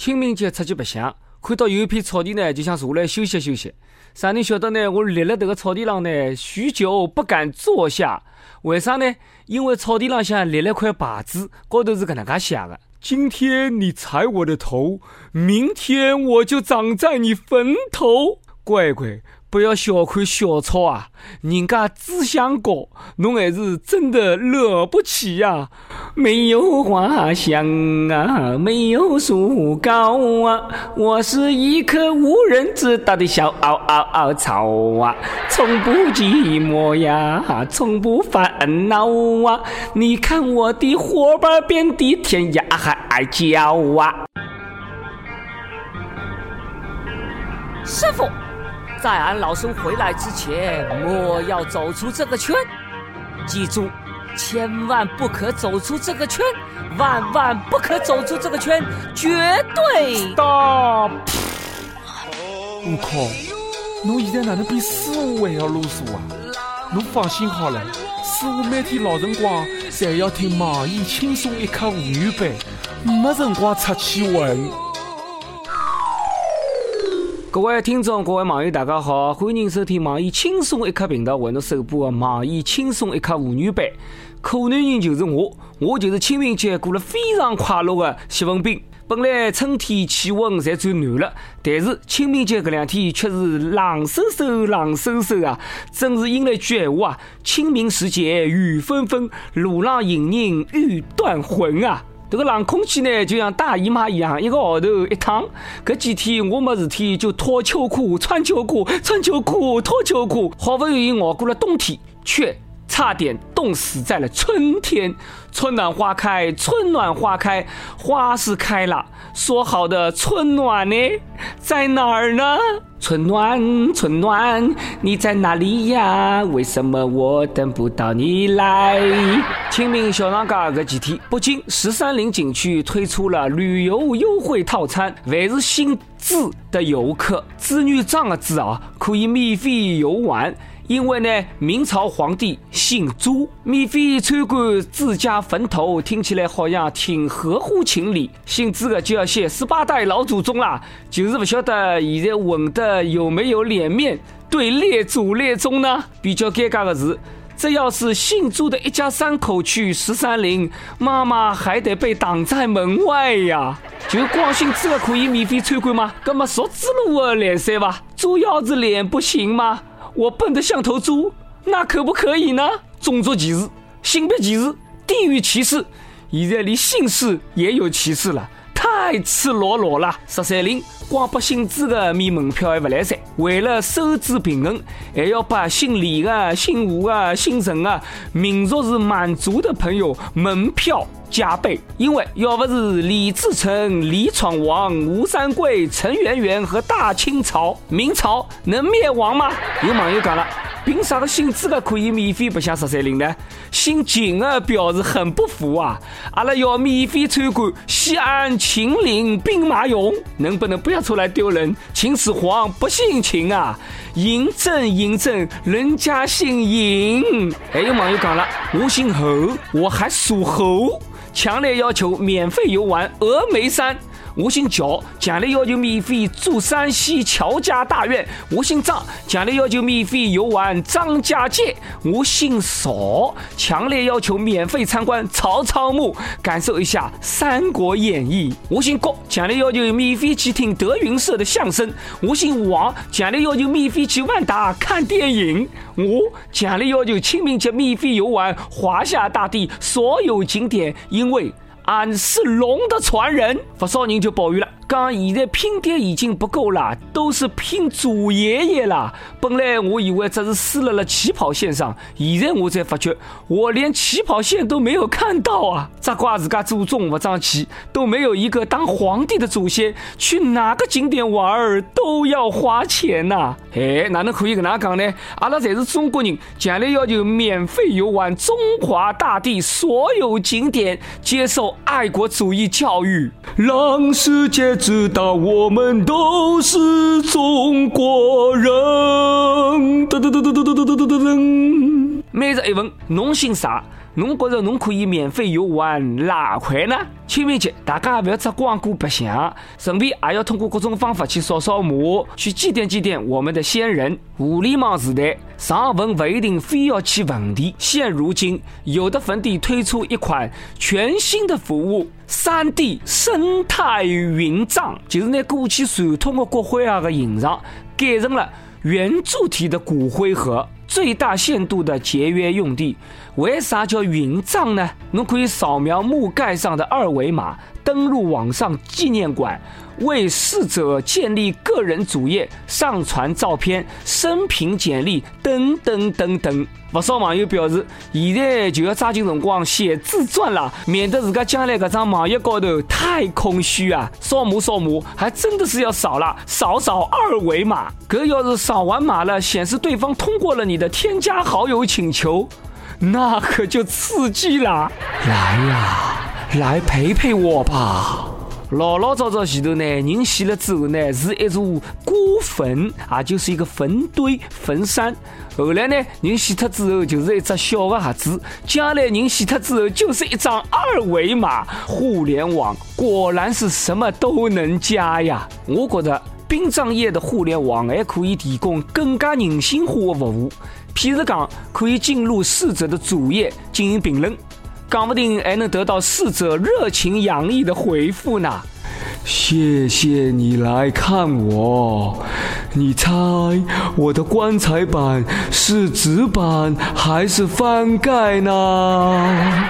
清明节出去白相，看到有一片草地呢，就想坐下来休息休息。啥人晓得呢？我立了这个草地上呢，许久不敢坐下。为啥呢？因为草地上向立了块牌子，高头是搿能介写的：今天你踩我的头，明天我就长在你坟头。乖乖。不要小看小草啊，人家志向高，侬还是真的了不起呀！没有花香啊，没有树高啊，我是一棵无人知道的小草啊，从不寂寞呀，从不烦恼啊！你看我的伙伴遍地天涯海角啊！师傅。在俺老孙回来之前，莫要走出这个圈。记住，千万不可走出这个圈，万万不可走出这个圈，绝对。大！悟空！侬现在哪能比师傅还要啰嗦啊？侬放心好了，师傅每天老辰光侪要听网易轻松一刻妇女版，没辰光出去玩。各位听众，各位网友，大家好，欢迎收听网易轻松一刻频道为侬首播的网易轻松一刻妇女版。可男人就是我，我就是清明节过了非常快乐的谢文斌。本来春天气温才转暖了，但是清明节这两天却是冷飕飕、冷飕飕啊！真是应了一句闲话啊：“清明时节雨纷纷，路上行人欲断魂啊！”这个冷空气呢，就像大姨妈一样，一个号头一趟。搿几天我没事体，就脱秋裤、穿秋裤、穿秋裤、脱秋裤，好不容易熬过了冬天，却差点冻死在了春天。春暖花开，春暖花开，花是开了，说好的春暖呢，在哪儿呢？春暖，春暖，你在哪里呀？为什么我等不到你来？清明小长假这几天，北京十三陵景区推出了旅游优惠套餐，凡是姓朱的游客，子女长的子啊，可以免费游玩。因为呢，明朝皇帝姓朱，免费参观自家坟头，听起来好像挺合乎情理。姓朱的就要谢十八代老祖宗啦，就是不晓得现在混的有没有脸面对列祖列宗呢？比较尴尬的是，这要是姓朱的一家三口去十三陵，妈妈还得被挡在门外呀。就光姓朱的可以免费参观吗？那么属猪路的来噻吧？猪腰子脸不行吗？我笨得像头猪，那可不可以呢？种族歧视、性别歧视、地域歧视，现在连姓氏也有歧视了，太赤裸裸了。十三陵光把姓朱的免门票还不来噻，为了收支平衡，还要把姓李的、姓吴的、姓陈的民族是满族的朋友门票加倍，因为要不是李自成、李闯王、吴三桂、陈圆圆和大清朝、明朝能灭亡吗？有网友讲了。凭啥个姓朱的可以免费白相十三陵呢？姓秦的表示很不服啊！阿拉要免费参观西安秦岭兵马俑，能不能不要出来丢人？秦始皇不姓秦啊！嬴政嬴政，人家姓嬴。还有网友讲了，我姓侯，我还属猴，强烈要求免费游玩峨眉山。我姓乔，强烈要求免费住山西乔家大院。我姓张，强烈要求免费游玩张家界。我姓邵，强烈要求免费参观曹操墓，感受一下《三国演义》。我姓郭，强烈要求免费去听德云社的相声。我姓王，强烈要求免费去万达看电影。我强烈要求清明节免费游玩华夏大地所有景点，因为。俺是龙的传人，不少人就抱怨了。讲现在拼爹已经不够了，都是拼祖爷爷了。本来我以为只是输了了起跑线上，现在我才发觉，我连起跑线都没有看到啊！只怪自家祖宗不争气，都没有一个当皇帝的祖先，去哪个景点玩儿都要花钱呐！哎，哪能可以跟哪讲呢？阿拉才是中国人，强烈要求免费游玩中华大地所有景点，接受爱国主义教育，让世界。知道我们都是中国人。噔噔噔噔噔噔噔噔噔。每日一问：侬姓啥？侬觉着侬可以免费游玩哪块呢？清明节大家也不要只光顾白相，顺便也要通过各种方法去扫扫墓，去祭奠祭奠我们的先人。互联网时代，上坟不一定非要去坟地。现如今，有的坟地推出一款全新的服务——三 D 生态云葬，就是拿过去传统的骨灰啊的形状改成了圆柱体的骨灰盒。最大限度的节约用地，为啥叫云葬呢？侬可以扫描墓盖上的二维码，登录网上纪念馆，为逝者建立个人主页，上传照片、生平简历等等等等。不少网友表示，现在就要抓紧辰光写自传了，免得自家将来搿张网页高头太空虚啊！扫墓扫墓，还真的是要扫了，扫扫二维码。可要是扫完码了，显示对方通过了你的添加好友请求，那可就刺激了。来呀，来陪陪我吧。老老早早前头呢，人死了之后呢，是一座孤坟，啊，就是一个坟堆、坟山。后来呢，人死掉之后就是一只小的盒子，将来人死掉之后就是一张二维码。互联网果然是什么都能加呀！我觉得殡葬业的互联网还可以提供更加人性化的服务，譬如讲可以进入逝者的主页进行评论。讲不定还能得到逝者热情洋溢的回复呢。谢谢你来看我，你猜我的棺材板是纸板还是翻盖呢？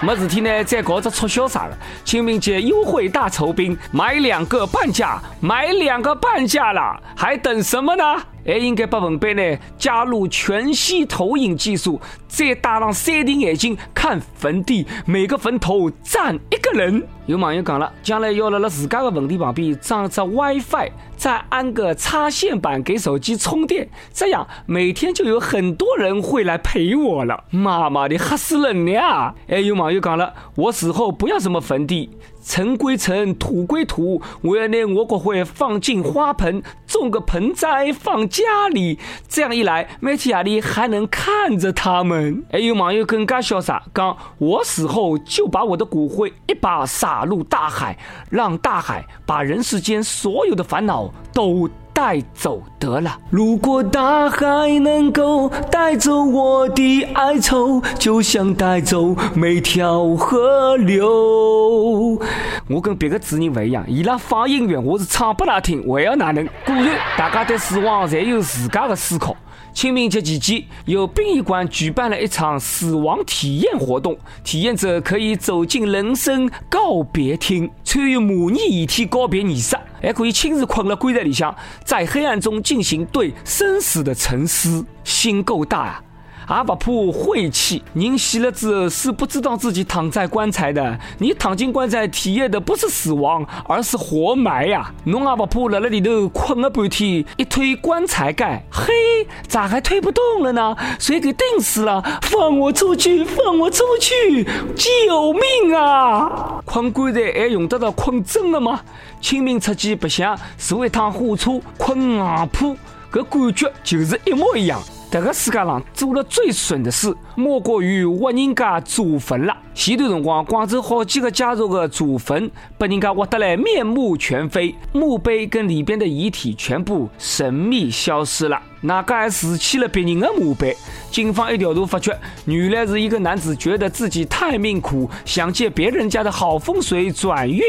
没事体呢，再搞只促销啥的，清明节优惠大酬宾，买两个半价，买两个半价了，还等什么呢？还应该把文版呢加入全息投影技术，再戴上 3D 眼镜看坟地，每个坟头站一个人。有网友讲了，将来要了了自家的坟地旁边装只 WiFi，再安个插线板给手机充电，这样每天就有很多人会来陪我了。妈妈的，吓死人了！还有网友讲了，我死后不要什么坟地。尘归尘，土归土，我要拿我国灰放进花盆，种个盆栽放家里。这样一来，每天夜里还能看着他们。还有网友更加潇洒，讲我死后就把我的骨灰一把撒入大海，让大海把人世间所有的烦恼都。带走得了。如果大海能够带走我的哀愁，就像带走每条河流。我跟别个主人不一样，伊拉放音乐，我是唱不拉听，还要哪能？果然，大家对死亡侪有自家的思考。清明节期间，有殡仪馆举办了一场死亡体验活动，体验者可以走进人生告别厅，参与模拟遗体告别仪式，还可以亲自困了棺材里向，在黑暗中进行对生死的沉思，心够大啊！也不怕晦气，人死了之后是不知道自己躺在棺材的。你躺进棺材，体验的不是死亡，而是活埋呀。侬也不怕辣辣里头困了半天，一推棺材盖，嘿，咋还推不动了呢？谁给钉死了？放我出去！放我出去！救命啊！困棺材还用得到困真的吗？清明出去白相，坐一趟火车，困硬铺，搿感觉就是一模一样。这个世界上做了最损的事，莫过于挖人家祖坟了。前段辰光，广州好几个家族的祖坟被人家挖得来面目全非，墓碑跟里边的遗体全部神秘消失了。哪个还拾起了别人的墓碑？警方一调查发觉，原来是一个男子觉得自己太命苦，想借别人家的好风水转运，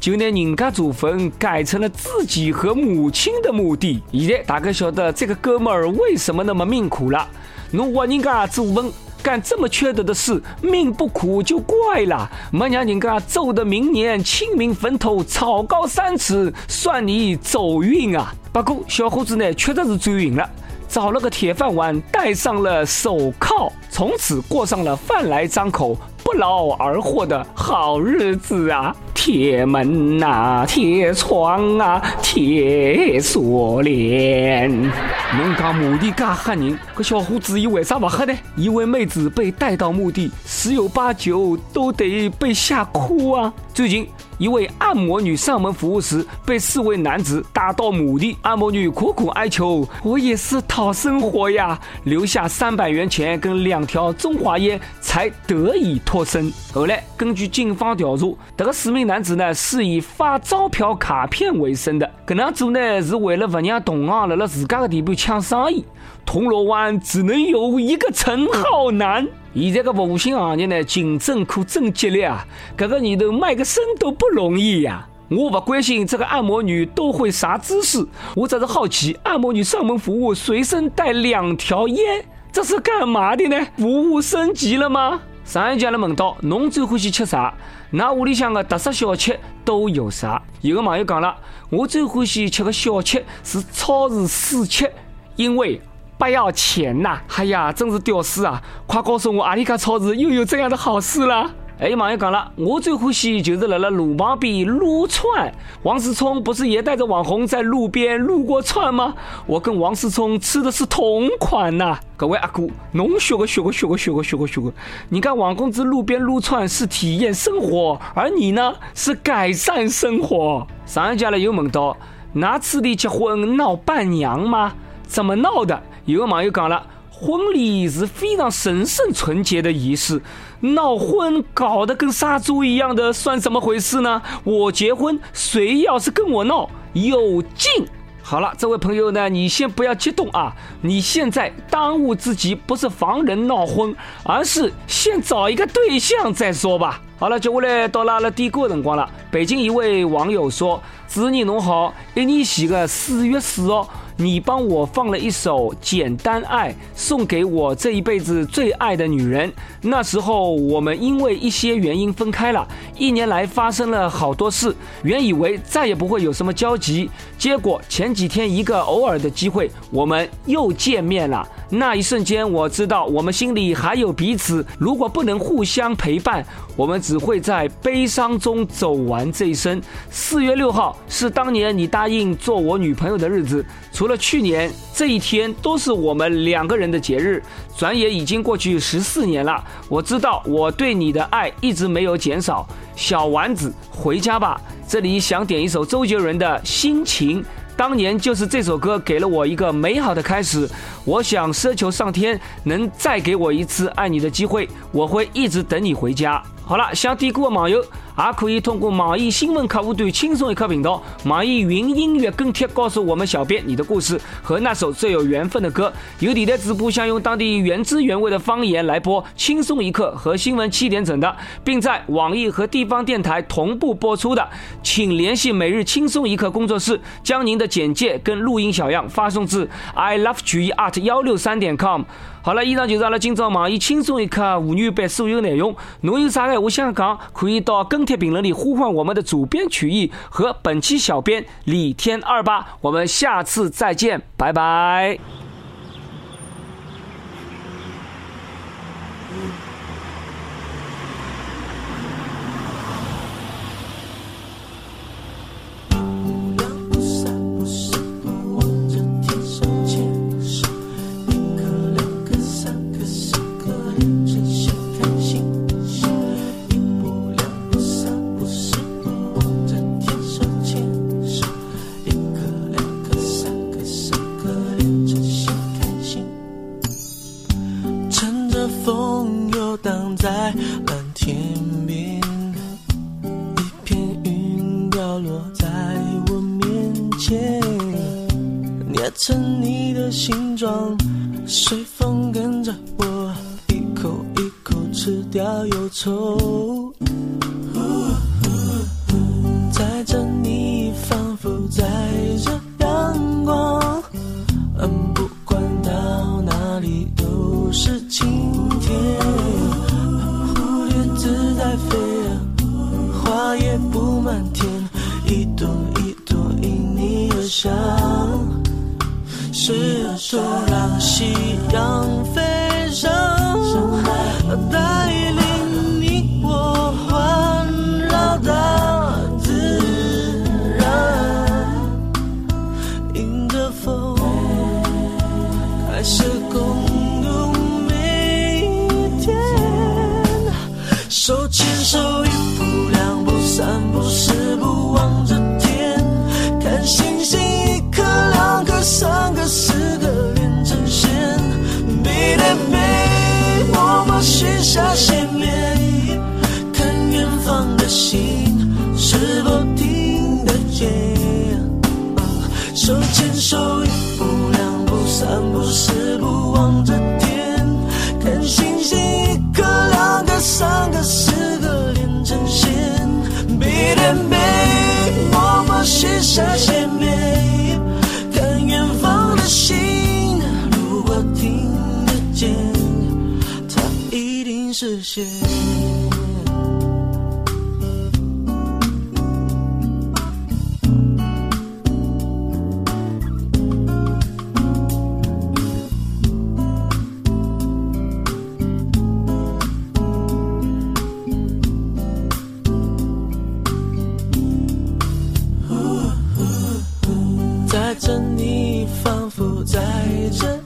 就拿人家祖坟改成了自己和母亲的墓地。现在大家晓得这个哥们儿为什么那么命苦了。侬挖人家祖坟，干这么缺德的事，命不苦就怪了。没让人家揍的明年清明坟头草高三尺，算你走运啊！不过小伙子呢，确实是走运了，找了个铁饭碗，戴上了手铐，从此过上了饭来张口。不劳而获的好日子啊！铁门呐，铁窗啊，铁锁链。侬讲墓地嘎吓人，可小伙子伊为啥不吓呢？一位妹子被带到墓地，十有八九都得被吓哭啊！最近一位按摩女上门服务时，被四位男子打到墓地。按摩女苦苦哀求：“我也是讨生活呀！”留下三百元钱跟两条中华烟，才得以脱身。后来根据警方调查，这个四名男子呢是以发钞票卡片为生的，这样做呢是为了不让同行在了自家的地盘抢生意。铜锣湾只能有一个陈浩南。现在个服务性行业呢，竞争可真激烈啊！这个年头卖个身都不容易呀。我不关心这个按摩女都会啥姿势，我只是好奇，按摩女上门服务随身带两条烟，这是干嘛的呢？服务升级了吗？上一家人问到，侬最欢喜吃啥？那屋里向的特色小吃都有啥？有个网友讲了，我最欢喜吃个小吃是超市试吃，因为。不要钱呐！哎呀，真是屌丝啊！快告诉我，阿里家超市又有这样的好事了？哎，网友讲了，我最欢喜就是在了路旁边撸串。王思聪不是也带着网红在路边撸过串吗？我跟王思聪吃的是同款呐！各位阿哥，侬学个学个学个学个学个学个！你看王公子路边撸串是体验生活，而你呢是改善生活。上一家呢又问到，哪次的结婚闹伴娘吗？怎么闹的？有个网友讲了，婚礼是非常神圣纯洁的仪式，闹婚搞得跟杀猪一样的，算怎么回事呢？我结婚，谁要是跟我闹，有劲。好了，这位朋友呢，你先不要激动啊！你现在当务之急不是防人闹婚，而是先找一个对象再说吧。好了，接下来到拉了第个辰光了。北京一位网友说：“子女侬好，一年前的四月四号。”你帮我放了一首《简单爱》，送给我这一辈子最爱的女人。那时候我们因为一些原因分开了，一年来发生了好多事。原以为再也不会有什么交集，结果前几天一个偶尔的机会，我们又见面了。那一瞬间，我知道我们心里还有彼此。如果不能互相陪伴，我们只会在悲伤中走完这一生。四月六号是当年你答应做我女朋友的日子。除了去年这一天，都是我们两个人的节日。转眼已经过去十四年了，我知道我对你的爱一直没有减少。小丸子，回家吧。这里想点一首周杰伦的心情。当年就是这首歌给了我一个美好的开始，我想奢求上天能再给我一次爱你的机会，我会一直等你回家。好了，想点歌的网友也可以通过网易新闻客户端轻松一刻频道、网易云音乐跟帖告诉我们小编你的故事和那首最有缘分的歌。有电台直播想用当地原汁原味的方言来播轻松一刻和新闻七点整的，并在网易和地方电台同步播出的，请联系每日轻松一刻工作室，将您的简介跟录音小样发送至 i love 曲艺 art 幺六三点 com。好了，以上就是阿拉今朝网易轻松一刻妇女版所有内容。侬有啥个话想讲，可以到跟帖评论里呼唤我们的主编曲艺和本期小编李天二八。我们下次再见，拜拜。风游荡在蓝天边一片云掉落在我面前。捏成你的形状随风跟着我一口一口吃掉忧愁。手一步两步三步四步望着天。看星星一颗两颗三颗四颗连成线背对背默默许下心愿看远方的星是否听得见手牵手一步两步三步四步望着天。看星星下斜面看远方的星如果听得见它一定实现着你仿佛在这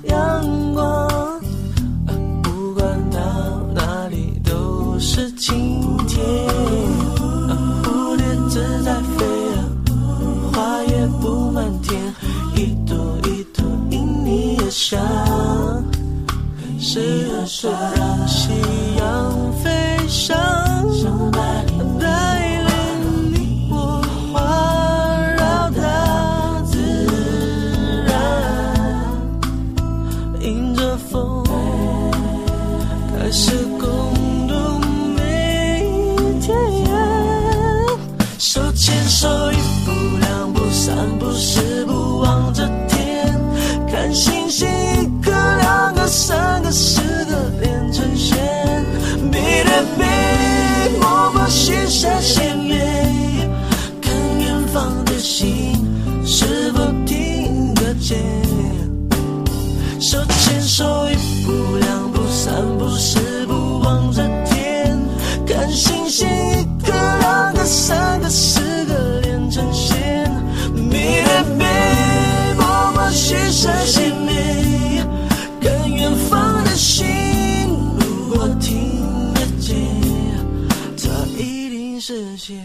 是不望着天看星星一颗两颗三颗四颗连成线背对背默默许下心愿看远方的星如果听得见它一定实现